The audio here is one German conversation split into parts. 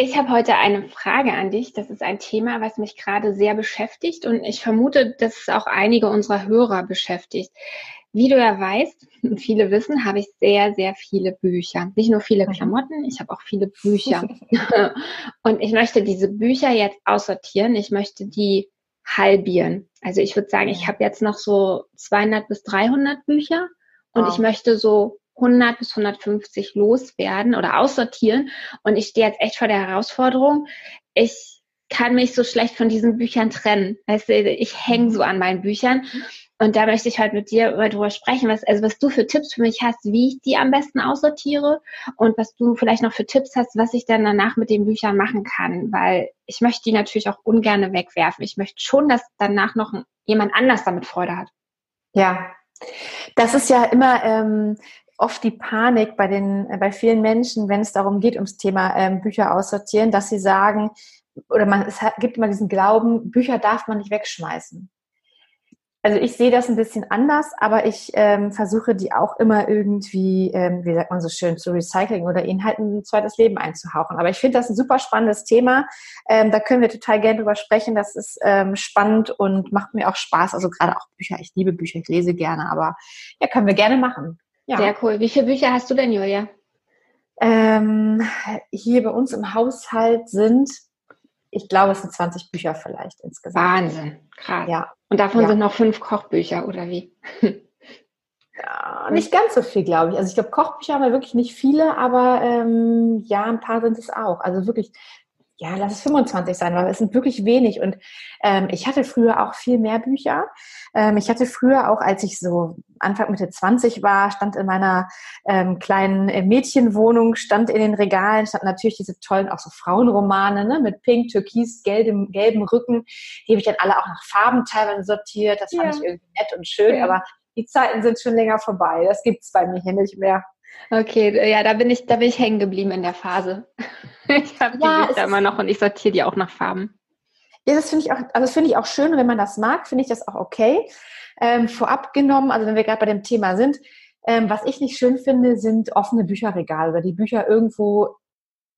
Ich habe heute eine Frage an dich. Das ist ein Thema, was mich gerade sehr beschäftigt und ich vermute, dass es auch einige unserer Hörer beschäftigt. Wie du ja weißt und viele wissen, habe ich sehr, sehr viele Bücher. Nicht nur viele mhm. Klamotten, ich habe auch viele Bücher. und ich möchte diese Bücher jetzt aussortieren. Ich möchte die halbieren. Also ich würde sagen, ich habe jetzt noch so 200 bis 300 Bücher und wow. ich möchte so 100 bis 150 loswerden oder aussortieren. Und ich stehe jetzt echt vor der Herausforderung. Ich kann mich so schlecht von diesen Büchern trennen. Weißt du, ich hänge so an meinen Büchern. Und da möchte ich heute mit dir darüber sprechen, was, also was du für Tipps für mich hast, wie ich die am besten aussortiere und was du vielleicht noch für Tipps hast, was ich dann danach mit den Büchern machen kann, weil ich möchte die natürlich auch ungern wegwerfen. Ich möchte schon, dass danach noch jemand anders damit Freude hat. Ja, das ist ja immer ähm, oft die Panik bei den, äh, bei vielen Menschen, wenn es darum geht, ums Thema ähm, Bücher aussortieren, dass sie sagen, oder man, es gibt immer diesen Glauben, Bücher darf man nicht wegschmeißen. Also ich sehe das ein bisschen anders, aber ich ähm, versuche die auch immer irgendwie, ähm, wie sagt man so schön, zu recyceln oder ihnen halt ein zweites Leben einzuhauchen. Aber ich finde das ein super spannendes Thema. Ähm, da können wir total gerne drüber sprechen. Das ist ähm, spannend und macht mir auch Spaß. Also gerade auch Bücher. Ich liebe Bücher, ich lese gerne, aber ja, können wir gerne machen. Ja. Sehr cool. Wie viele Bücher hast du denn, Julia? Ähm, hier bei uns im Haushalt sind, ich glaube, es sind 20 Bücher vielleicht insgesamt. Wahnsinn, krass. Ja. Und davon ja. sind noch fünf Kochbücher, oder wie? Ja, nicht ganz so viel, glaube ich. Also ich glaube, Kochbücher haben wir wirklich nicht viele, aber ähm, ja, ein paar sind es auch. Also wirklich ja, lass es 25 sein, weil es sind wirklich wenig. Und ähm, ich hatte früher auch viel mehr Bücher. Ähm, ich hatte früher auch, als ich so Anfang Mitte 20 war, stand in meiner ähm, kleinen äh, Mädchenwohnung, stand in den Regalen, stand natürlich diese tollen auch so Frauenromane ne, mit pink, türkis, gelbem, gelbem Rücken. Die habe ich dann alle auch nach Farben teilweise sortiert. Das fand ja. ich irgendwie nett und schön, ja. aber die Zeiten sind schon länger vorbei. Das gibt's bei mir hier nicht mehr. Okay, ja, da bin ich, da bin ich hängen geblieben in der Phase. Ich habe die ja, Bücher immer noch und ich sortiere die auch nach Farben. Ja, das finde ich auch, also das finde ich auch schön wenn man das mag, finde ich das auch okay. Ähm, vorab genommen, also wenn wir gerade bei dem Thema sind, ähm, was ich nicht schön finde, sind offene Bücherregale oder die Bücher irgendwo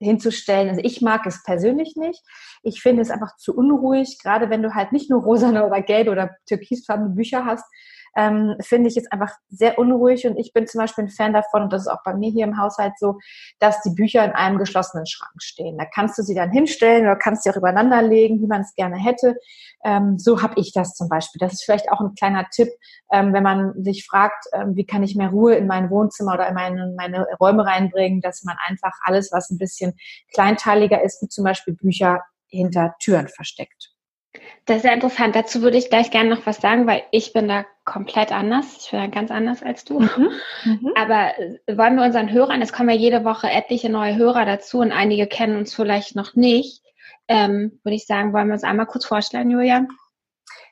hinzustellen. Also ich mag es persönlich nicht. Ich finde es einfach zu unruhig, gerade wenn du halt nicht nur rosane oder gelbe oder türkisfarbene Bücher hast, ähm, finde ich es einfach sehr unruhig und ich bin zum Beispiel ein Fan davon, und das ist auch bei mir hier im Haushalt so, dass die Bücher in einem geschlossenen Schrank stehen. Da kannst du sie dann hinstellen oder kannst sie auch übereinander legen, wie man es gerne hätte. Ähm, so habe ich das zum Beispiel. Das ist vielleicht auch ein kleiner Tipp, ähm, wenn man sich fragt, ähm, wie kann ich mehr Ruhe in mein Wohnzimmer oder in meine, meine Räume reinbringen, dass man einfach alles, was ein bisschen kleinteiliger ist, wie zum Beispiel Bücher, hinter Türen versteckt. Das ist sehr interessant. Dazu würde ich gleich gerne noch was sagen, weil ich bin da komplett anders. Ich bin da ganz anders als du. Mhm. Mhm. Aber äh, wollen wir unseren Hörern, es kommen ja jede Woche etliche neue Hörer dazu und einige kennen uns vielleicht noch nicht, ähm, würde ich sagen, wollen wir uns einmal kurz vorstellen, Julia?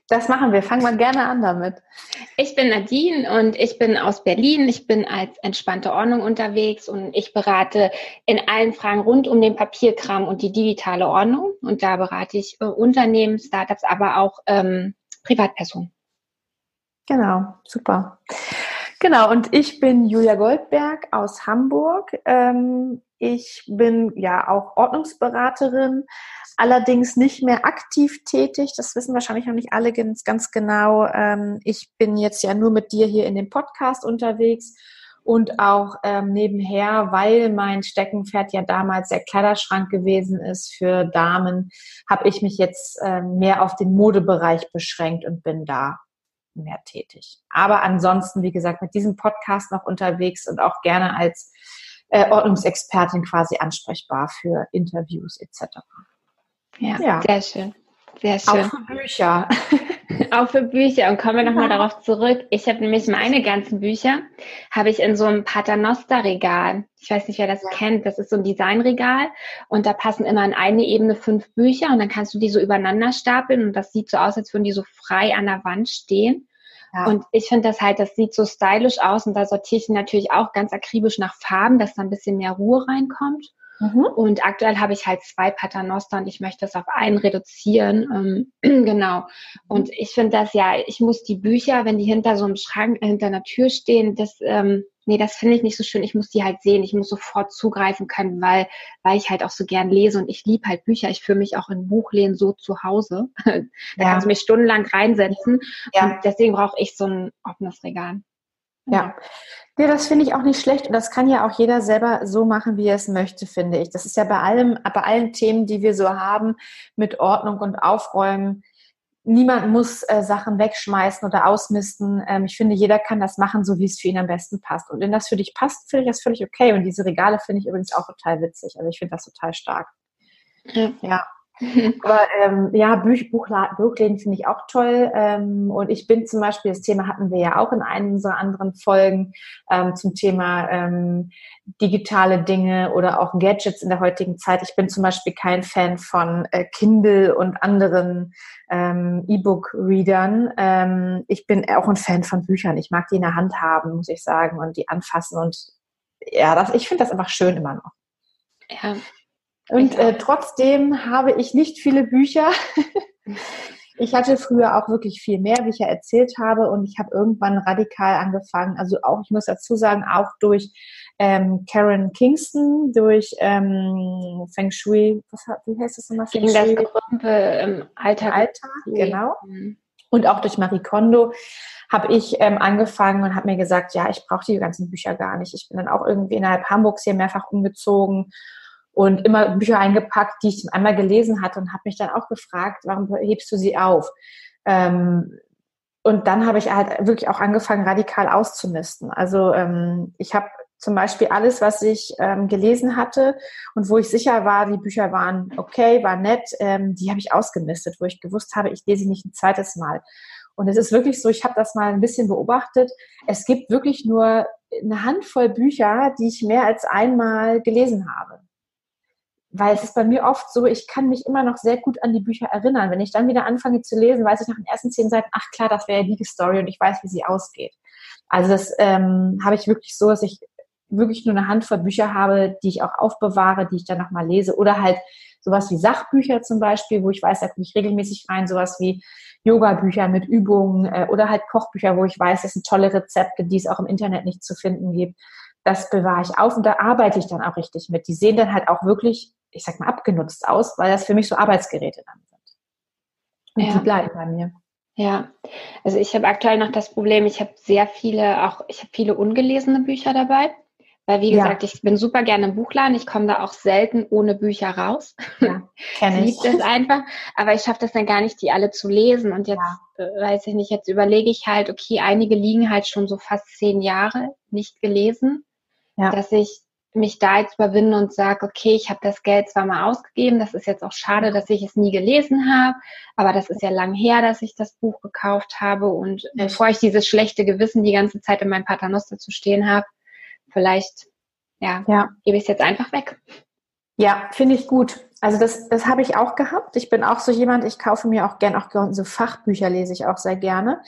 Das machen wir. Fangen wir gerne an damit. Ich bin Nadine und ich bin aus Berlin. Ich bin als entspannte Ordnung unterwegs und ich berate in allen Fragen rund um den Papierkram und die digitale Ordnung. Und da berate ich äh, Unternehmen, Startups, aber auch ähm, Privatpersonen. Genau, super. Genau, und ich bin Julia Goldberg aus Hamburg. Ähm, ich bin ja auch Ordnungsberaterin, allerdings nicht mehr aktiv tätig. Das wissen wahrscheinlich noch nicht alle ganz, ganz genau. Ähm, ich bin jetzt ja nur mit dir hier in dem Podcast unterwegs und auch ähm, nebenher, weil mein Steckenpferd ja damals der Kleiderschrank gewesen ist für Damen, habe ich mich jetzt ähm, mehr auf den Modebereich beschränkt und bin da mehr tätig. Aber ansonsten, wie gesagt, mit diesem Podcast noch unterwegs und auch gerne als äh, Ordnungsexpertin quasi ansprechbar für Interviews etc. Ja, ja, sehr schön. Sehr schön. Auch für Bücher. Auch für Bücher. Und kommen wir nochmal ja. darauf zurück. Ich habe nämlich meine ganzen Bücher, habe ich in so einem Paternoster-Regal. Ich weiß nicht, wer das ja. kennt. Das ist so ein Designregal. Und da passen immer in eine Ebene fünf Bücher. Und dann kannst du die so übereinander stapeln. Und das sieht so aus, als würden die so frei an der Wand stehen. Ja. Und ich finde das halt, das sieht so stylisch aus. Und da sortiere ich natürlich auch ganz akribisch nach Farben, dass da ein bisschen mehr Ruhe reinkommt. Mhm. Und aktuell habe ich halt zwei Paternoster und ich möchte das auf einen reduzieren. Ähm, genau. Und ich finde das ja, ich muss die Bücher, wenn die hinter so einem Schrank, äh, hinter einer Tür stehen, das, ähm, nee, das finde ich nicht so schön. Ich muss die halt sehen. Ich muss sofort zugreifen können, weil, weil ich halt auch so gern lese und ich liebe halt Bücher. Ich fühle mich auch in Buchläden so zu Hause. da ja. kannst du mich stundenlang reinsetzen. Ja. Und deswegen brauche ich so ein offenes Regal. Ja. Ja, das finde ich auch nicht schlecht und das kann ja auch jeder selber so machen, wie er es möchte, finde ich. Das ist ja bei allem, bei allen Themen, die wir so haben, mit Ordnung und Aufräumen. Niemand muss äh, Sachen wegschmeißen oder ausmisten. Ähm, ich finde, jeder kann das machen, so wie es für ihn am besten passt. Und wenn das für dich passt, finde ich das völlig okay. Und diese Regale finde ich übrigens auch total witzig. Also ich finde das total stark. Ja. ja. Aber ähm, ja, Buch, Buchla Buchläden finde ich auch toll. Ähm, und ich bin zum Beispiel, das Thema hatten wir ja auch in einem unserer anderen Folgen ähm, zum Thema ähm, digitale Dinge oder auch Gadgets in der heutigen Zeit. Ich bin zum Beispiel kein Fan von äh, Kindle und anderen ähm, E-Book-Readern. Ähm, ich bin auch ein Fan von Büchern. Ich mag die in der Hand haben, muss ich sagen, und die anfassen. Und ja, das, ich finde das einfach schön immer noch. Ja, und äh, trotzdem habe ich nicht viele Bücher. ich hatte früher auch wirklich viel mehr, wie ich ja erzählt habe. Und ich habe irgendwann radikal angefangen. Also auch, ich muss dazu sagen, auch durch ähm, Karen Kingston, durch ähm, Feng Shui, was, wie heißt das nochmal? Feng Shui. Das Gerümpel im Alltag. Alltag, genau. Mhm. Und auch durch Marie Kondo habe ich ähm, angefangen und habe mir gesagt, ja, ich brauche die ganzen Bücher gar nicht. Ich bin dann auch irgendwie innerhalb Hamburgs hier mehrfach umgezogen und immer Bücher eingepackt, die ich einmal gelesen hatte und habe mich dann auch gefragt, warum hebst du sie auf? Ähm, und dann habe ich halt wirklich auch angefangen, radikal auszumisten. Also ähm, ich habe zum Beispiel alles, was ich ähm, gelesen hatte und wo ich sicher war, die Bücher waren okay, waren nett, ähm, die habe ich ausgemistet, wo ich gewusst habe, ich lese sie nicht ein zweites Mal. Und es ist wirklich so, ich habe das mal ein bisschen beobachtet. Es gibt wirklich nur eine Handvoll Bücher, die ich mehr als einmal gelesen habe weil es ist bei mir oft so, ich kann mich immer noch sehr gut an die Bücher erinnern. Wenn ich dann wieder anfange zu lesen, weiß ich nach den ersten zehn Seiten, ach klar, das wäre ja die Story und ich weiß, wie sie ausgeht. Also das ähm, habe ich wirklich so, dass ich wirklich nur eine Handvoll Bücher habe, die ich auch aufbewahre, die ich dann nochmal lese. Oder halt sowas wie Sachbücher zum Beispiel, wo ich weiß, da komme ich regelmäßig rein, sowas wie Yoga-Bücher mit Übungen äh, oder halt Kochbücher, wo ich weiß, das sind tolle Rezepte, die es auch im Internet nicht zu finden gibt. Das bewahre ich auf und da arbeite ich dann auch richtig mit. Die sehen dann halt auch wirklich ich sag mal, abgenutzt aus, weil das für mich so Arbeitsgeräte dann sind. Und ja. die bleiben bei mir. Ja, also ich habe aktuell noch das Problem, ich habe sehr viele, auch ich habe viele ungelesene Bücher dabei. Weil wie gesagt, ja. ich bin super gerne im Buchladen. Ich komme da auch selten ohne Bücher raus. Ja, kenne ich. Liebe das einfach. Aber ich schaffe das dann gar nicht, die alle zu lesen. Und jetzt ja. Äh, weiß ich nicht, jetzt überlege ich halt, okay, einige liegen halt schon so fast zehn Jahre nicht gelesen, ja. dass ich mich da jetzt überwinden und sage, okay, ich habe das Geld zwar mal ausgegeben, das ist jetzt auch schade, dass ich es nie gelesen habe, aber das ist ja lang her, dass ich das Buch gekauft habe und bevor ich dieses schlechte Gewissen die ganze Zeit in meinem Paternoster zu stehen habe, vielleicht ja, ja. gebe ich es jetzt einfach weg. Ja, finde ich gut. Also das, das habe ich auch gehabt. Ich bin auch so jemand, ich kaufe mir auch gern, auch so Fachbücher lese ich auch sehr gerne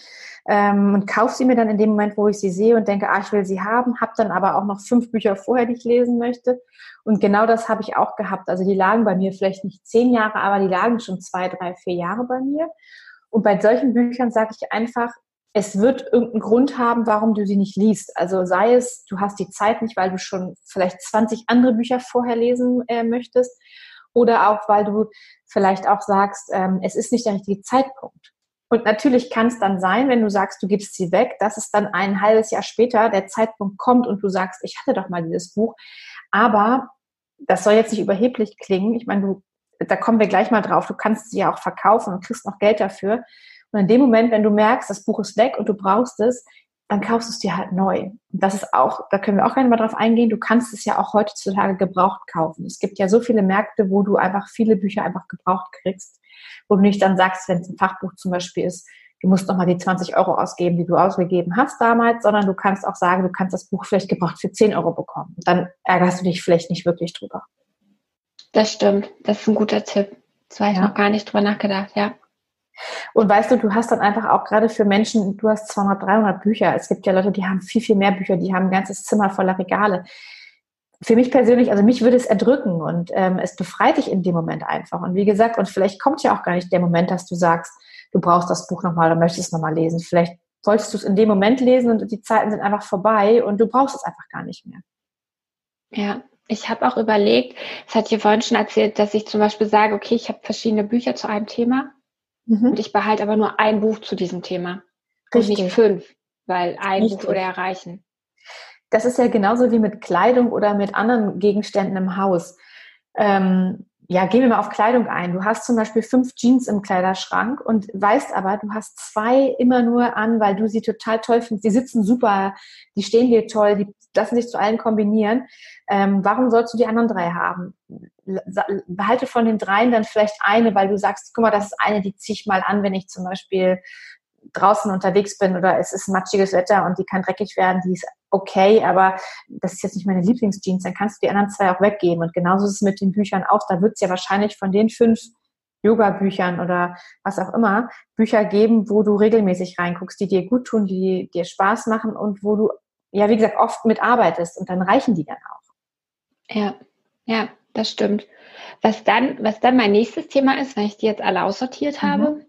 ähm, und kaufe sie mir dann in dem Moment, wo ich sie sehe und denke, ah, ich will sie haben, habe dann aber auch noch fünf Bücher vorher, die ich lesen möchte. Und genau das habe ich auch gehabt. Also die lagen bei mir vielleicht nicht zehn Jahre, aber die lagen schon zwei, drei, vier Jahre bei mir. Und bei solchen Büchern sage ich einfach, es wird irgendeinen Grund haben, warum du sie nicht liest. Also sei es, du hast die Zeit nicht, weil du schon vielleicht 20 andere Bücher vorher lesen äh, möchtest oder auch, weil du vielleicht auch sagst, ähm, es ist nicht der richtige Zeitpunkt. Und natürlich kann es dann sein, wenn du sagst, du gibst sie weg, dass es dann ein halbes Jahr später der Zeitpunkt kommt und du sagst, ich hatte doch mal dieses Buch. Aber das soll jetzt nicht überheblich klingen. Ich meine, du, da kommen wir gleich mal drauf. Du kannst sie ja auch verkaufen und kriegst noch Geld dafür. Und in dem Moment, wenn du merkst, das Buch ist weg und du brauchst es, dann kaufst du es dir halt neu. Und das ist auch, da können wir auch gerne mal drauf eingehen, du kannst es ja auch heutzutage gebraucht kaufen. Es gibt ja so viele Märkte, wo du einfach viele Bücher einfach gebraucht kriegst, wo du nicht dann sagst, wenn es ein Fachbuch zum Beispiel ist, du musst nochmal die 20 Euro ausgeben, die du ausgegeben hast damals, sondern du kannst auch sagen, du kannst das Buch vielleicht gebraucht für 10 Euro bekommen. Dann ärgerst du dich vielleicht nicht wirklich drüber. Das stimmt. Das ist ein guter Tipp. Das war ich ja. noch gar nicht drüber nachgedacht, ja. Und weißt du, du hast dann einfach auch gerade für Menschen, du hast 200, 300 Bücher. Es gibt ja Leute, die haben viel, viel mehr Bücher, die haben ein ganzes Zimmer voller Regale. Für mich persönlich, also mich würde es erdrücken und ähm, es befreit dich in dem Moment einfach. Und wie gesagt, und vielleicht kommt ja auch gar nicht der Moment, dass du sagst, du brauchst das Buch nochmal oder möchtest es nochmal lesen. Vielleicht wolltest du es in dem Moment lesen und die Zeiten sind einfach vorbei und du brauchst es einfach gar nicht mehr. Ja, ich habe auch überlegt, es hat hier vorhin schon erzählt, dass ich zum Beispiel sage, okay, ich habe verschiedene Bücher zu einem Thema mhm. und ich behalte aber nur ein Buch zu diesem Thema. Richtig. Und nicht fünf, weil ein Richtig. Buch würde erreichen. Das ist ja genauso wie mit Kleidung oder mit anderen Gegenständen im Haus. Ähm, ja, gehen wir mal auf Kleidung ein. Du hast zum Beispiel fünf Jeans im Kleiderschrank und weißt aber, du hast zwei immer nur an, weil du sie total toll findest. Die sitzen super, die stehen dir toll, die lassen sich zu allen kombinieren. Ähm, warum sollst du die anderen drei haben? Behalte von den dreien dann vielleicht eine, weil du sagst, guck mal, das ist eine, die ziehe ich mal an, wenn ich zum Beispiel draußen unterwegs bin oder es ist matschiges Wetter und die kann dreckig werden, die ist okay, aber das ist jetzt nicht meine Lieblingsjeans, dann kannst du die anderen zwei auch weggeben. Und genauso ist es mit den Büchern auch. Da wird es ja wahrscheinlich von den fünf Yoga-Büchern oder was auch immer Bücher geben, wo du regelmäßig reinguckst, die dir gut tun, die dir Spaß machen und wo du, ja, wie gesagt, oft mitarbeitest und dann reichen die dann auch. Ja, ja, das stimmt. Was dann, was dann mein nächstes Thema ist, wenn ich die jetzt alle aussortiert habe, mhm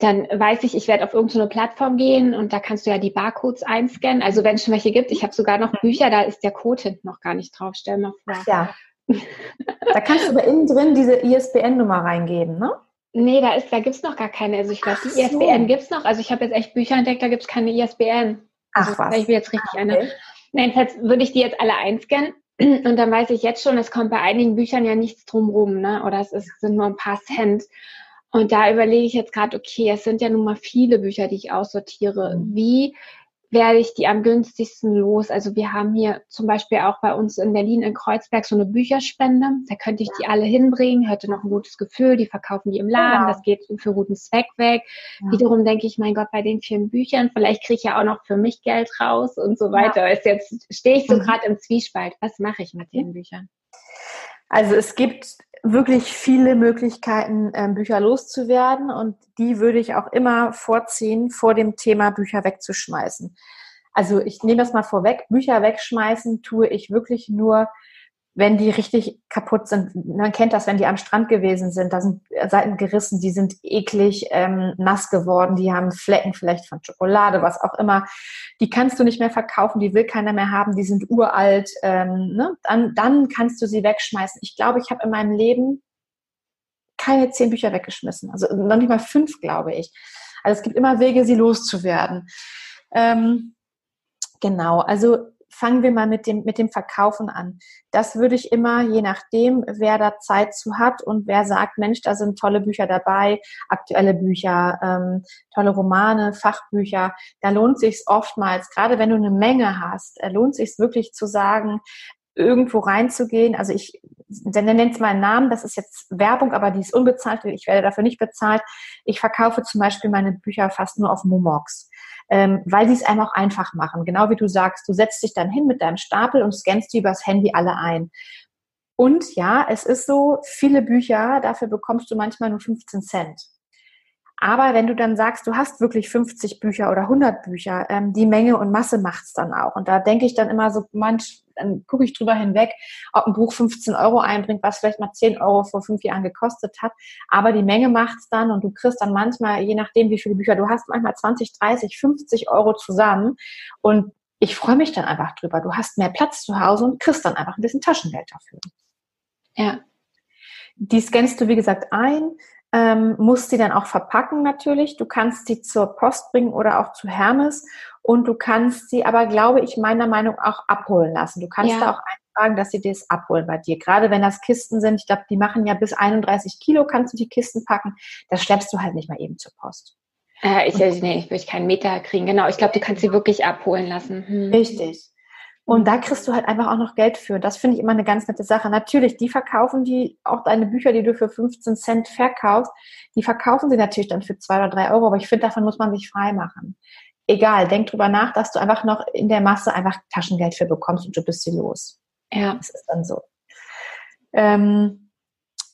dann weiß ich, ich werde auf irgendeine Plattform gehen und da kannst du ja die Barcodes einscannen. Also wenn es schon welche gibt, ich habe sogar noch Bücher, da ist der Code hinten noch gar nicht drauf. Stell mal vor. Ja. da kannst du aber innen drin diese ISBN-Nummer reingeben, ne? Nee, da, ist, da gibt's noch gar keine. Also ich glaube, die so. ISBN gibt's noch. Also ich habe jetzt echt Bücher entdeckt, da gibt's keine ISBN. Also Ach was. Ich will jetzt richtig ah, okay. eine. Jedenfalls würde ich die jetzt alle einscannen. Und dann weiß ich jetzt schon, es kommt bei einigen Büchern ja nichts drumrum, ne? Oder es ist, sind nur ein paar Cent. Und da überlege ich jetzt gerade, okay, es sind ja nun mal viele Bücher, die ich aussortiere. Mhm. Wie werde ich die am günstigsten los? Also wir haben hier zum Beispiel auch bei uns in Berlin in Kreuzberg so eine Bücherspende. Da könnte ich die alle hinbringen, hätte noch ein gutes Gefühl, die verkaufen die im Laden, genau. das geht für guten Zweck weg. Ja. Wiederum denke ich, mein Gott, bei den vielen Büchern, vielleicht kriege ich ja auch noch für mich Geld raus und so weiter. Ja. Ist jetzt stehe ich so mhm. gerade im Zwiespalt. Was mache ich mit den Büchern? Also es gibt wirklich viele Möglichkeiten, ähm, Bücher loszuwerden und die würde ich auch immer vorziehen, vor dem Thema Bücher wegzuschmeißen. Also ich nehme das mal vorweg, Bücher wegschmeißen tue ich wirklich nur, wenn die richtig kaputt sind. Man kennt das, wenn die am Strand gewesen sind, da sind Seiten gerissen, die sind eklig ähm, nass geworden, die haben Flecken vielleicht von Schokolade, was auch immer. Die kannst du nicht mehr verkaufen, die will keiner mehr haben, die sind uralt. Ähm, ne? dann, dann kannst du sie wegschmeißen. Ich glaube, ich habe in meinem Leben keine zehn Bücher weggeschmissen. Also noch nicht mal fünf, glaube ich. Also es gibt immer Wege, sie loszuwerden. Ähm, genau, also fangen wir mal mit dem, mit dem Verkaufen an. Das würde ich immer, je nachdem, wer da Zeit zu hat und wer sagt, Mensch, da sind tolle Bücher dabei, aktuelle Bücher, ähm, tolle Romane, Fachbücher, da lohnt sich oftmals, gerade wenn du eine Menge hast, äh, lohnt sich wirklich zu sagen, irgendwo reinzugehen. Also ich nenne es mal einen Namen, das ist jetzt Werbung, aber die ist unbezahlt, ich werde dafür nicht bezahlt. Ich verkaufe zum Beispiel meine Bücher fast nur auf Momox ähm, weil sie es einem auch einfach machen. Genau wie du sagst, du setzt dich dann hin mit deinem Stapel und scannst die übers Handy alle ein. Und ja, es ist so, viele Bücher, dafür bekommst du manchmal nur 15 Cent. Aber wenn du dann sagst, du hast wirklich 50 Bücher oder 100 Bücher, ähm, die Menge und Masse macht's dann auch. Und da denke ich dann immer so, manch, dann gucke ich drüber hinweg, ob ein Buch 15 Euro einbringt, was vielleicht mal 10 Euro vor fünf Jahren gekostet hat. Aber die Menge macht's dann und du kriegst dann manchmal, je nachdem, wie viele Bücher du hast, manchmal 20, 30, 50 Euro zusammen. Und ich freue mich dann einfach drüber. Du hast mehr Platz zu Hause und kriegst dann einfach ein bisschen Taschengeld dafür. Ja. Die scannst du, wie gesagt, ein ähm, musst sie dann auch verpacken natürlich. Du kannst sie zur Post bringen oder auch zu Hermes und du kannst sie aber, glaube ich, meiner Meinung nach auch abholen lassen. Du kannst ja. da auch eintragen, dass sie das abholen bei dir. Gerade wenn das Kisten sind, ich glaube, die machen ja bis 31 Kilo, kannst du die Kisten packen. Das schleppst du halt nicht mal eben zur Post. Äh, ich, nee, ich will keinen Meter kriegen. Genau, ich glaube, du kannst sie wirklich abholen lassen. Hm. Richtig. Und da kriegst du halt einfach auch noch Geld für. Das finde ich immer eine ganz nette Sache. Natürlich, die verkaufen die, auch deine Bücher, die du für 15 Cent verkaufst, die verkaufen sie natürlich dann für zwei oder drei Euro, aber ich finde, davon muss man sich frei machen. Egal, denk drüber nach, dass du einfach noch in der Masse einfach Taschengeld für bekommst und du bist sie los. Ja. Das ist dann so. Ähm,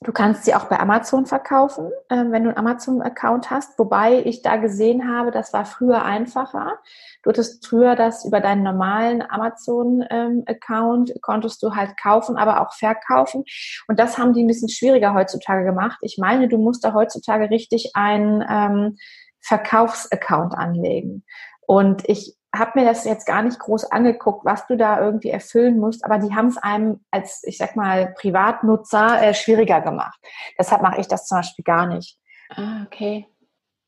Du kannst sie auch bei Amazon verkaufen, äh, wenn du einen Amazon-Account hast. Wobei ich da gesehen habe, das war früher einfacher. Du hattest früher das über deinen normalen Amazon-Account, ähm, konntest du halt kaufen, aber auch verkaufen. Und das haben die ein bisschen schwieriger heutzutage gemacht. Ich meine, du musst da heutzutage richtig einen ähm, Verkaufsaccount anlegen. Und ich habe mir das jetzt gar nicht groß angeguckt, was du da irgendwie erfüllen musst, aber die haben es einem als, ich sag mal, Privatnutzer äh, schwieriger gemacht. Deshalb mache ich das zum Beispiel gar nicht. Ah, okay.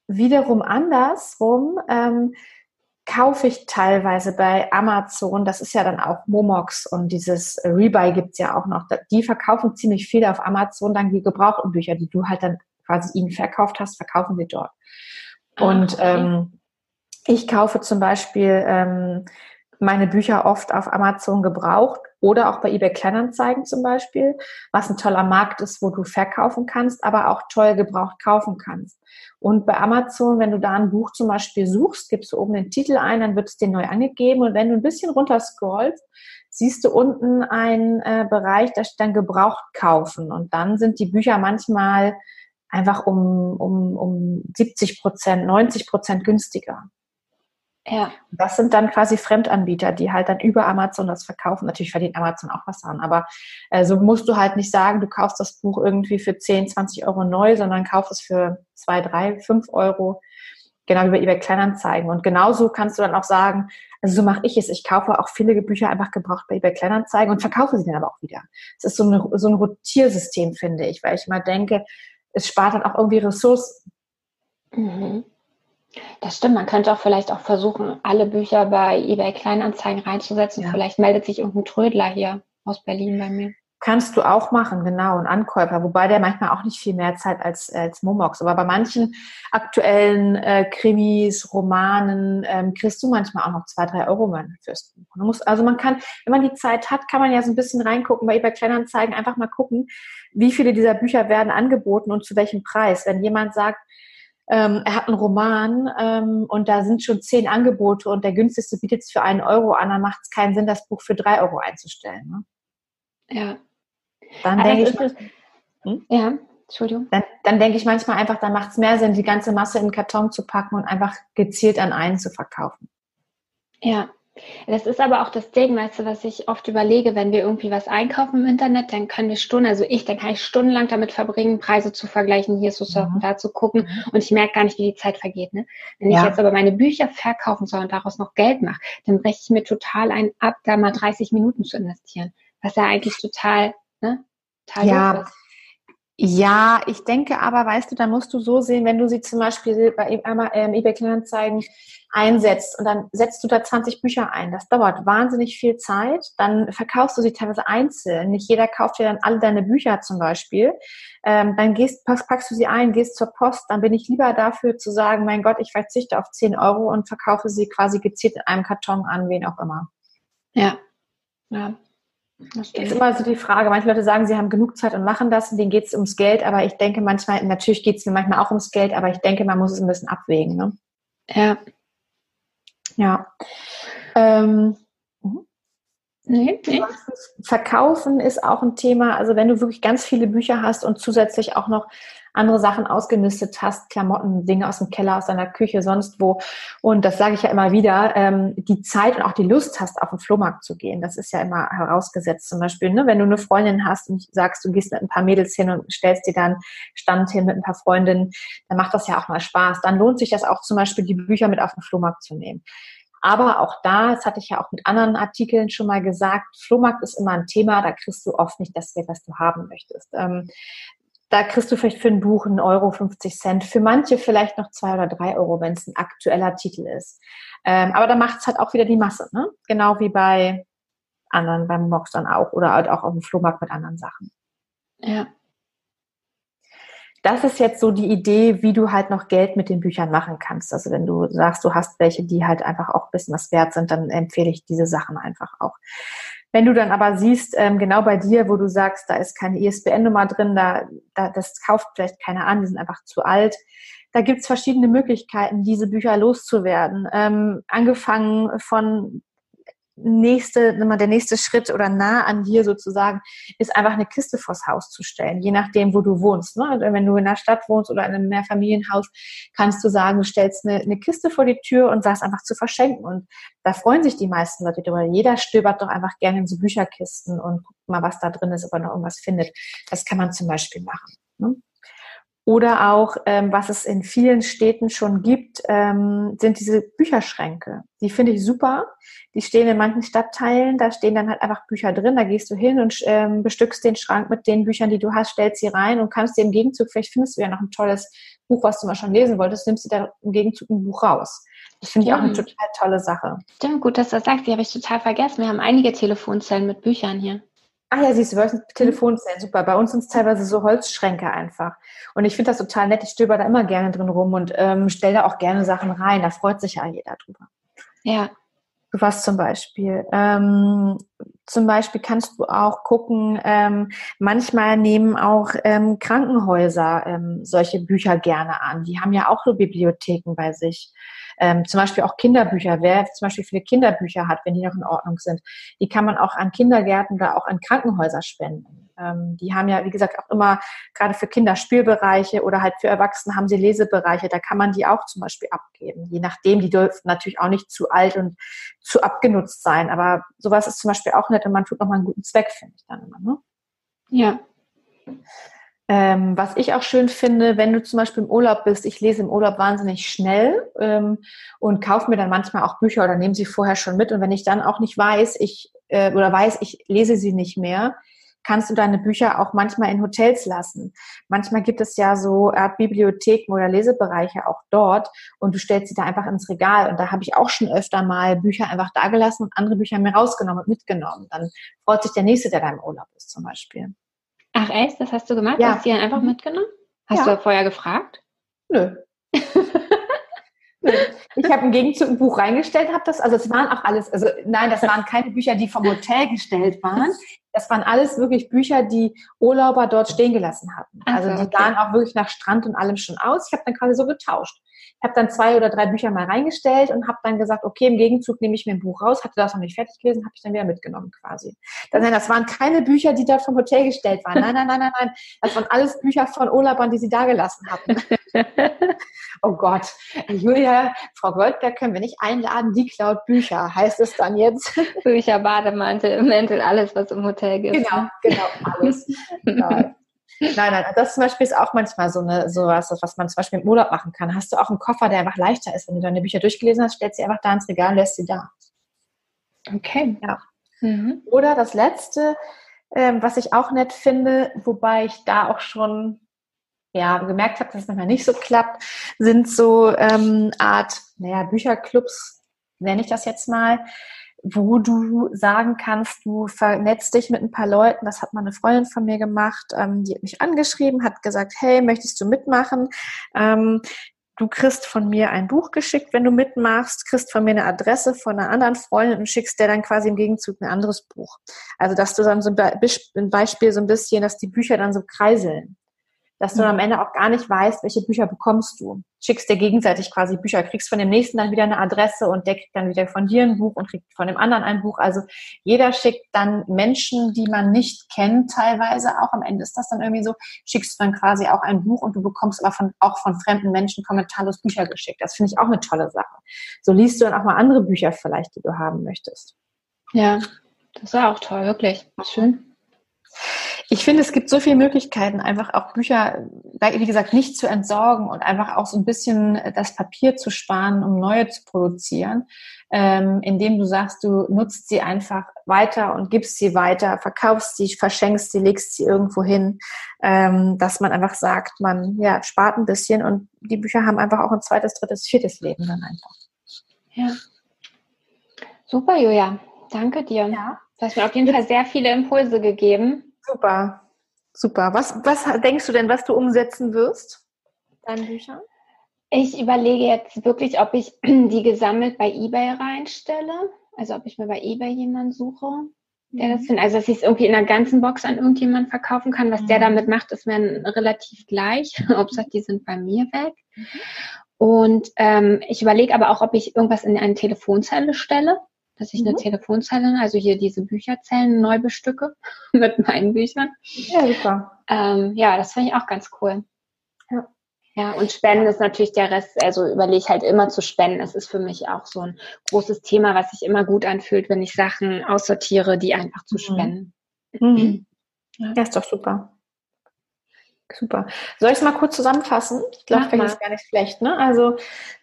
Wiederum andersrum ähm, kaufe ich teilweise bei Amazon, das ist ja dann auch Momox und dieses Rebuy gibt's ja auch noch. Die verkaufen ziemlich viel auf Amazon, dann die gebrauchten Bücher, die du halt dann quasi ihnen verkauft hast, verkaufen sie dort. Ah, und okay. ähm, ich kaufe zum Beispiel ähm, meine Bücher oft auf Amazon gebraucht oder auch bei eBay Kleinanzeigen zum Beispiel, was ein toller Markt ist, wo du verkaufen kannst, aber auch toll gebraucht kaufen kannst. Und bei Amazon, wenn du da ein Buch zum Beispiel suchst, gibst du oben den Titel ein, dann wird es dir neu angegeben und wenn du ein bisschen runter scrollst, siehst du unten einen äh, Bereich, da steht dann gebraucht kaufen und dann sind die Bücher manchmal einfach um, um, um 70 Prozent, 90 Prozent günstiger. Ja. Das sind dann quasi Fremdanbieter, die halt dann über Amazon das verkaufen. Natürlich verdient Amazon auch was an, aber äh, so musst du halt nicht sagen, du kaufst das Buch irgendwie für 10, 20 Euro neu, sondern kaufst es für 2, 3, 5 Euro. Genau wie bei eBay Kleinanzeigen. Und genauso kannst du dann auch sagen, also so mache ich es. Ich kaufe auch viele Bücher einfach gebraucht bei eBay Kleinanzeigen und verkaufe sie dann aber auch wieder. Es ist so, eine, so ein Rotiersystem, finde ich, weil ich mal denke, es spart dann auch irgendwie Ressourcen. Mhm. Das stimmt, man könnte auch vielleicht auch versuchen, alle Bücher bei eBay Kleinanzeigen reinzusetzen. Ja. Vielleicht meldet sich irgendein Trödler hier aus Berlin bei mir. Kannst du auch machen, genau, ein Ankäufer, wobei der manchmal auch nicht viel mehr Zeit als, als Momox. Aber bei manchen aktuellen äh, Krimis, Romanen ähm, kriegst du manchmal auch noch zwei, drei Euro fürs Buch. Man muss, also man kann, wenn man die Zeit hat, kann man ja so ein bisschen reingucken, bei eBay Kleinanzeigen einfach mal gucken, wie viele dieser Bücher werden angeboten und zu welchem Preis. Wenn jemand sagt, ähm, er hat einen Roman ähm, und da sind schon zehn Angebote und der günstigste bietet es für einen Euro an, dann macht es keinen Sinn, das Buch für drei Euro einzustellen. Ne? Ja. Dann denke ich, hm? ja, Entschuldigung. Dann, dann denke ich manchmal einfach, dann macht es mehr Sinn, die ganze Masse in den Karton zu packen und einfach gezielt an einen zu verkaufen. Ja, das ist aber auch das Ding, weißt du, was ich oft überlege, wenn wir irgendwie was einkaufen im Internet, dann können wir Stunden, also ich, dann kann ich stundenlang damit verbringen, Preise zu vergleichen, hier zu surfen, mhm. da zu gucken mhm. und ich merke gar nicht, wie die Zeit vergeht. Ne? Wenn ja. ich jetzt aber meine Bücher verkaufen soll und daraus noch Geld mache, dann breche ich mir total ein ab, da mal 30 Minuten zu investieren, was ja eigentlich total, ne, total ja. ist. Ja, ich denke aber, weißt du, da musst du so sehen, wenn du sie zum Beispiel bei ähm, eBay Kleinanzeigen einsetzt und dann setzt du da 20 Bücher ein. Das dauert wahnsinnig viel Zeit. Dann verkaufst du sie teilweise einzeln. Nicht jeder kauft dir dann alle deine Bücher zum Beispiel. Ähm, dann gehst, packst du sie ein, gehst zur Post. Dann bin ich lieber dafür zu sagen, mein Gott, ich verzichte auf 10 Euro und verkaufe sie quasi gezielt in einem Karton an, wen auch immer. Ja. Ja, das ist immer so die Frage. Manche Leute sagen, sie haben genug Zeit und machen das, und denen geht es ums Geld, aber ich denke manchmal, natürlich geht es mir manchmal auch ums Geld, aber ich denke, man muss es ein bisschen abwägen. Ne? Ja. Ja. Ähm, mhm. nee, nee. Verkaufen ist auch ein Thema. Also wenn du wirklich ganz viele Bücher hast und zusätzlich auch noch andere Sachen ausgemistet hast, Klamotten, Dinge aus dem Keller, aus deiner Küche, sonst wo. Und das sage ich ja immer wieder, ähm, die Zeit und auch die Lust hast, auf den Flohmarkt zu gehen. Das ist ja immer herausgesetzt. Zum Beispiel, ne, wenn du eine Freundin hast und sagst, du gehst mit ein paar Mädels hin und stellst dir dann Stand hin mit ein paar Freundinnen, dann macht das ja auch mal Spaß. Dann lohnt sich das auch zum Beispiel, die Bücher mit auf den Flohmarkt zu nehmen. Aber auch da, das hatte ich ja auch mit anderen Artikeln schon mal gesagt, Flohmarkt ist immer ein Thema, da kriegst du oft nicht das Geld, was du haben möchtest. Ähm, da kriegst du vielleicht für ein Buch einen Euro 50 Cent, für manche vielleicht noch zwei oder drei Euro, wenn es ein aktueller Titel ist. Ähm, aber da macht es halt auch wieder die Masse, ne? Genau wie bei anderen, beim Mox dann auch oder halt auch auf dem Flohmarkt mit anderen Sachen. Ja. das ist jetzt so die Idee, wie du halt noch Geld mit den Büchern machen kannst. Also wenn du sagst, du hast welche, die halt einfach auch ein bisschen was wert sind, dann empfehle ich diese Sachen einfach auch. Wenn du dann aber siehst, ähm, genau bei dir, wo du sagst, da ist keine ISBN-Nummer drin, da, da, das kauft vielleicht keiner an, die sind einfach zu alt. Da gibt's verschiedene Möglichkeiten, diese Bücher loszuwerden. Ähm, angefangen von nächste, der nächste Schritt oder nah an dir sozusagen, ist einfach eine Kiste vors Haus zu stellen, je nachdem, wo du wohnst. Ne? Also wenn du in der Stadt wohnst oder in einem Mehrfamilienhaus, kannst du sagen, du stellst eine, eine Kiste vor die Tür und sagst einfach zu verschenken. Und da freuen sich die meisten Leute drüber. Jeder stöbert doch einfach gerne in so Bücherkisten und guckt mal, was da drin ist, ob er noch irgendwas findet. Das kann man zum Beispiel machen. Ne? Oder auch, ähm, was es in vielen Städten schon gibt, ähm, sind diese Bücherschränke. Die finde ich super. Die stehen in manchen Stadtteilen, da stehen dann halt einfach Bücher drin. Da gehst du hin und ähm, bestückst den Schrank mit den Büchern, die du hast, stellst sie rein und kannst dir im Gegenzug, vielleicht findest du ja noch ein tolles Buch, was du mal schon lesen wolltest, nimmst du da im Gegenzug ein Buch raus. Das finde ich auch eine total tolle Sache. Stimmt, gut, dass du das sagst. Die habe ich total vergessen. Wir haben einige Telefonzellen mit Büchern hier. Ah ja, siehst du, bei uns sind Telefonzellen, super. Bei uns sind es teilweise so Holzschränke einfach. Und ich finde das total nett. Ich stöber da immer gerne drin rum und ähm, stelle da auch gerne Sachen rein. Da freut sich ja jeder drüber. Ja. Was zum Beispiel? Ähm, zum Beispiel kannst du auch gucken, ähm, manchmal nehmen auch ähm, Krankenhäuser ähm, solche Bücher gerne an. Die haben ja auch so Bibliotheken bei sich. Ähm, zum Beispiel auch Kinderbücher. Wer zum Beispiel viele Kinderbücher hat, wenn die noch in Ordnung sind, die kann man auch an Kindergärten oder auch an Krankenhäuser spenden. Ähm, die haben ja, wie gesagt, auch immer gerade für Kinder Spielbereiche oder halt für Erwachsene haben sie Lesebereiche. Da kann man die auch zum Beispiel abgeben. Je nachdem, die dürfen natürlich auch nicht zu alt und zu abgenutzt sein. Aber sowas ist zum Beispiel auch nett und man tut nochmal einen guten Zweck, finde ich dann immer. Ne? Ja. Ähm, was ich auch schön finde, wenn du zum Beispiel im Urlaub bist, ich lese im Urlaub wahnsinnig schnell ähm, und kaufe mir dann manchmal auch Bücher oder nehme sie vorher schon mit. Und wenn ich dann auch nicht weiß, ich äh, oder weiß, ich lese sie nicht mehr, kannst du deine Bücher auch manchmal in Hotels lassen. Manchmal gibt es ja so Art Bibliotheken oder Lesebereiche auch dort und du stellst sie da einfach ins Regal. Und da habe ich auch schon öfter mal Bücher einfach da gelassen und andere Bücher mir rausgenommen und mitgenommen. Dann freut sich der Nächste, der da im Urlaub ist zum Beispiel. Ach echt, das hast du gemacht? Ja. Hast du die einfach mhm. mitgenommen? Hast ja. du vorher gefragt? Nö. Ich habe im Gegenzug ein Buch reingestellt, habe das, also es waren auch alles, also nein, das waren keine Bücher, die vom Hotel gestellt waren. Das waren alles wirklich Bücher, die Urlauber dort stehen gelassen hatten. Also, also die sahen auch wirklich nach Strand und allem schon aus. Ich habe dann quasi so getauscht. Ich habe dann zwei oder drei Bücher mal reingestellt und habe dann gesagt, okay, im Gegenzug nehme ich mir ein Buch raus, hatte das noch nicht fertig gelesen, habe ich dann wieder mitgenommen quasi. Das, das waren keine Bücher, die dort vom Hotel gestellt waren. Nein, nein, nein, nein, nein. Das waren alles Bücher von Urlaubern, die sie da gelassen hatten. oh Gott. Julia, Frau Goldberg können wir nicht einladen, die klaut Bücher. Heißt es dann jetzt? Bücher, Bademantel, Mäntel, alles, was im Hotel gibt. Genau, genau, alles. Nein. Nein, nein, das zum Beispiel ist auch manchmal so eine, sowas, was man zum Beispiel im Urlaub machen kann. Hast du auch einen Koffer, der einfach leichter ist. Wenn du deine Bücher durchgelesen hast, stellst sie einfach da ins Regal und lässt sie da. Okay. Ja. Mhm. Oder das letzte, ähm, was ich auch nett finde, wobei ich da auch schon ja, gemerkt habe, dass es manchmal nicht so klappt, sind so ähm, Art, naja, Bücherclubs, nenne ich das jetzt mal, wo du sagen kannst, du vernetzt dich mit ein paar Leuten. Das hat mal eine Freundin von mir gemacht, ähm, die hat mich angeschrieben, hat gesagt, hey, möchtest du mitmachen? Ähm, du kriegst von mir ein Buch geschickt, wenn du mitmachst, kriegst von mir eine Adresse von einer anderen Freundin und schickst dir dann quasi im Gegenzug ein anderes Buch. Also, dass du dann so ein Beispiel so ein bisschen, dass die Bücher dann so kreiseln dass du mhm. am Ende auch gar nicht weißt, welche Bücher bekommst du. Schickst dir gegenseitig quasi Bücher, kriegst von dem nächsten dann wieder eine Adresse und der kriegt dann wieder von dir ein Buch und kriegt von dem anderen ein Buch. Also jeder schickt dann Menschen, die man nicht kennt, teilweise auch. Am Ende ist das dann irgendwie so, schickst du dann quasi auch ein Buch und du bekommst aber von, auch von fremden Menschen kommentarlos Bücher geschickt. Das finde ich auch eine tolle Sache. So liest du dann auch mal andere Bücher vielleicht, die du haben möchtest. Ja, das ist auch toll, wirklich. Schön. Ich finde, es gibt so viele Möglichkeiten, einfach auch Bücher, wie gesagt, nicht zu entsorgen und einfach auch so ein bisschen das Papier zu sparen, um neue zu produzieren, ähm, indem du sagst, du nutzt sie einfach weiter und gibst sie weiter, verkaufst sie, verschenkst sie, legst sie irgendwo hin, ähm, dass man einfach sagt, man ja, spart ein bisschen und die Bücher haben einfach auch ein zweites, drittes, viertes Leben dann einfach. Ja. Super, Julia. Danke dir. Ja. Du hast mir auf jeden Fall sehr viele Impulse gegeben. Super. Super. Was, was denkst du denn, was du umsetzen wirst? Deinen Büchern? Ich überlege jetzt wirklich, ob ich die gesammelt bei eBay reinstelle. Also ob ich mir bei eBay jemanden suche, der das mhm. findet. Also dass ich es irgendwie in der ganzen Box an irgendjemanden verkaufen kann. Was mhm. der damit macht, ist mir relativ gleich. Hauptsache, die sind bei mir weg. Mhm. Und ähm, ich überlege aber auch, ob ich irgendwas in eine Telefonzelle stelle dass ich mhm. eine Telefonzelle, also hier diese Bücherzellen neu bestücke mit meinen Büchern. Ja, super. Ähm, ja, das finde ich auch ganz cool. Ja. Ja, und Spenden ist natürlich der Rest, also überlege ich halt immer zu spenden. Das ist für mich auch so ein großes Thema, was sich immer gut anfühlt, wenn ich Sachen aussortiere, die einfach zu mhm. spenden. Mhm. Ja, ist doch super. Super. Soll ich es mal kurz zusammenfassen? Ich glaube, vielleicht ist gar nicht schlecht. Ne? Also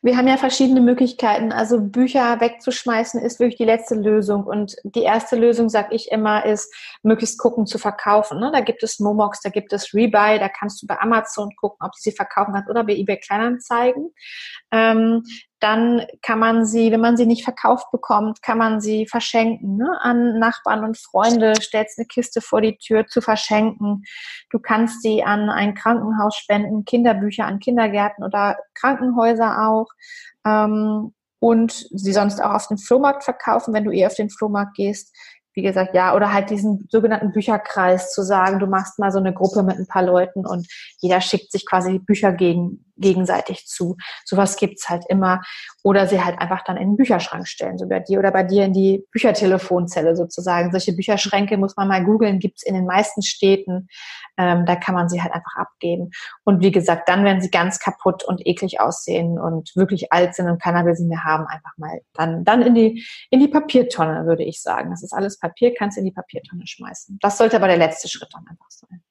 wir haben ja verschiedene Möglichkeiten. Also Bücher wegzuschmeißen ist wirklich die letzte Lösung. Und die erste Lösung, sag ich immer, ist möglichst gucken zu verkaufen. Ne? Da gibt es Momox, da gibt es Rebuy, da kannst du bei Amazon gucken, ob du sie verkaufen kannst oder bei eBay Kleinanzeigen. Ähm, dann kann man sie, wenn man sie nicht verkauft bekommt, kann man sie verschenken ne? an Nachbarn und Freunde, stellst eine Kiste vor die Tür zu verschenken. Du kannst sie an ein Krankenhaus spenden, Kinderbücher an Kindergärten oder Krankenhäuser auch. Ähm, und sie sonst auch auf dem Flohmarkt verkaufen, wenn du eh auf den Flohmarkt gehst wie gesagt, ja, oder halt diesen sogenannten Bücherkreis zu sagen, du machst mal so eine Gruppe mit ein paar Leuten und jeder schickt sich quasi Bücher gegen, gegenseitig zu. Sowas gibt's halt immer. Oder sie halt einfach dann in den Bücherschrank stellen, so bei dir oder bei dir in die Büchertelefonzelle sozusagen. Solche Bücherschränke muss man mal googeln, gibt's in den meisten Städten. Ähm, da kann man sie halt einfach abgeben. Und wie gesagt, dann, wenn sie ganz kaputt und eklig aussehen und wirklich alt sind und keiner will sie mehr haben, einfach mal dann, dann in die, in die Papiertonne, würde ich sagen. Das ist alles Papier, kannst in die Papiertonne schmeißen. Das sollte aber der letzte Schritt dann einfach sein.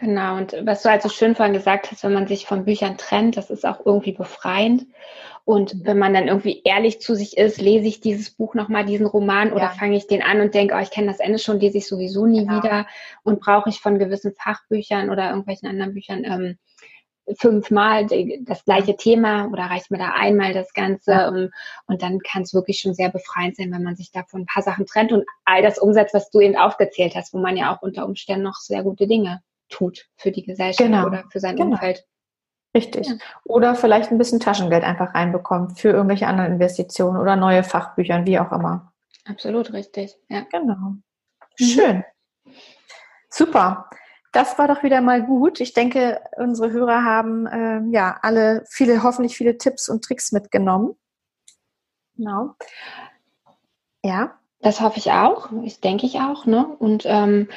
Genau, und was du halt so schön vorhin gesagt hast, wenn man sich von Büchern trennt, das ist auch irgendwie befreiend. Und wenn man dann irgendwie ehrlich zu sich ist, lese ich dieses Buch nochmal, diesen Roman, oder ja. fange ich den an und denke, oh, ich kenne das Ende schon, lese ich sowieso nie genau. wieder und brauche ich von gewissen Fachbüchern oder irgendwelchen anderen Büchern ähm, fünfmal das gleiche Thema oder reicht mir da einmal das Ganze ja. und, und dann kann es wirklich schon sehr befreiend sein, wenn man sich davon ein paar Sachen trennt und all das umsetzt, was du eben aufgezählt hast, wo man ja auch unter Umständen noch sehr gute Dinge tut für die Gesellschaft genau. oder für sein genau. Umfeld. Richtig. Ja. Oder vielleicht ein bisschen Taschengeld einfach reinbekommt für irgendwelche anderen Investitionen oder neue Fachbücher, wie auch immer. Absolut richtig. Ja. Genau. Mhm. Schön. Mhm. Super. Das war doch wieder mal gut. Ich denke, unsere Hörer haben äh, ja alle viele, hoffentlich viele Tipps und Tricks mitgenommen. Genau. Ja. Das hoffe ich auch. Ich denke ich auch. Ne? Und ähm,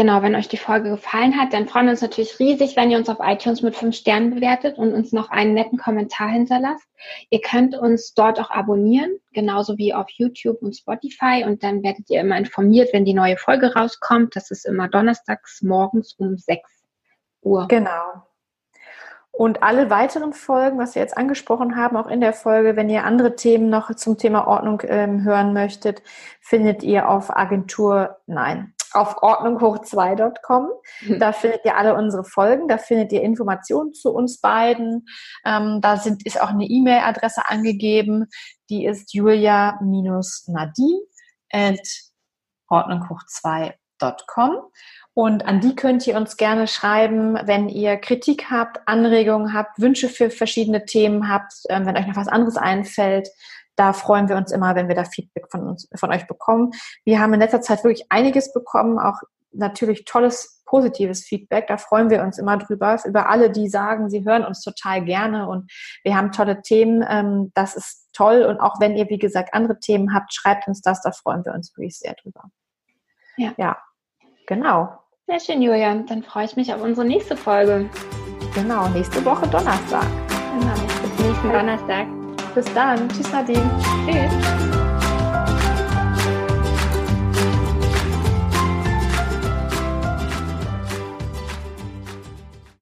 Genau, wenn euch die Folge gefallen hat, dann freuen wir uns natürlich riesig, wenn ihr uns auf iTunes mit fünf Sternen bewertet und uns noch einen netten Kommentar hinterlasst. Ihr könnt uns dort auch abonnieren, genauso wie auf YouTube und Spotify und dann werdet ihr immer informiert, wenn die neue Folge rauskommt. Das ist immer donnerstags morgens um 6 Uhr. Genau. Und alle weiteren Folgen, was wir jetzt angesprochen haben, auch in der Folge, wenn ihr andere Themen noch zum Thema Ordnung ähm, hören möchtet, findet ihr auf Agentur, nein, auf ordnunghoch2.com. Mhm. Da findet ihr alle unsere Folgen, da findet ihr Informationen zu uns beiden. Ähm, da sind, ist auch eine E-Mail-Adresse angegeben, die ist julia-nadine at ordnunghoch2.com. Und an die könnt ihr uns gerne schreiben, wenn ihr Kritik habt, Anregungen habt, Wünsche für verschiedene Themen habt, ähm, wenn euch noch was anderes einfällt da freuen wir uns immer, wenn wir da Feedback von uns, von euch bekommen. Wir haben in letzter Zeit wirklich einiges bekommen, auch natürlich tolles, positives Feedback. Da freuen wir uns immer drüber, über alle, die sagen, sie hören uns total gerne und wir haben tolle Themen. Ähm, das ist toll. Und auch wenn ihr, wie gesagt, andere Themen habt, schreibt uns das. Da freuen wir uns wirklich sehr drüber. Ja. Ja, genau. Sehr schön, Julia. Dann freue ich mich auf unsere nächste Folge. Genau, nächste Woche Donnerstag. Genau, bis nächsten Donnerstag. Bis dann. Tschüss, Nadine. Tschüss.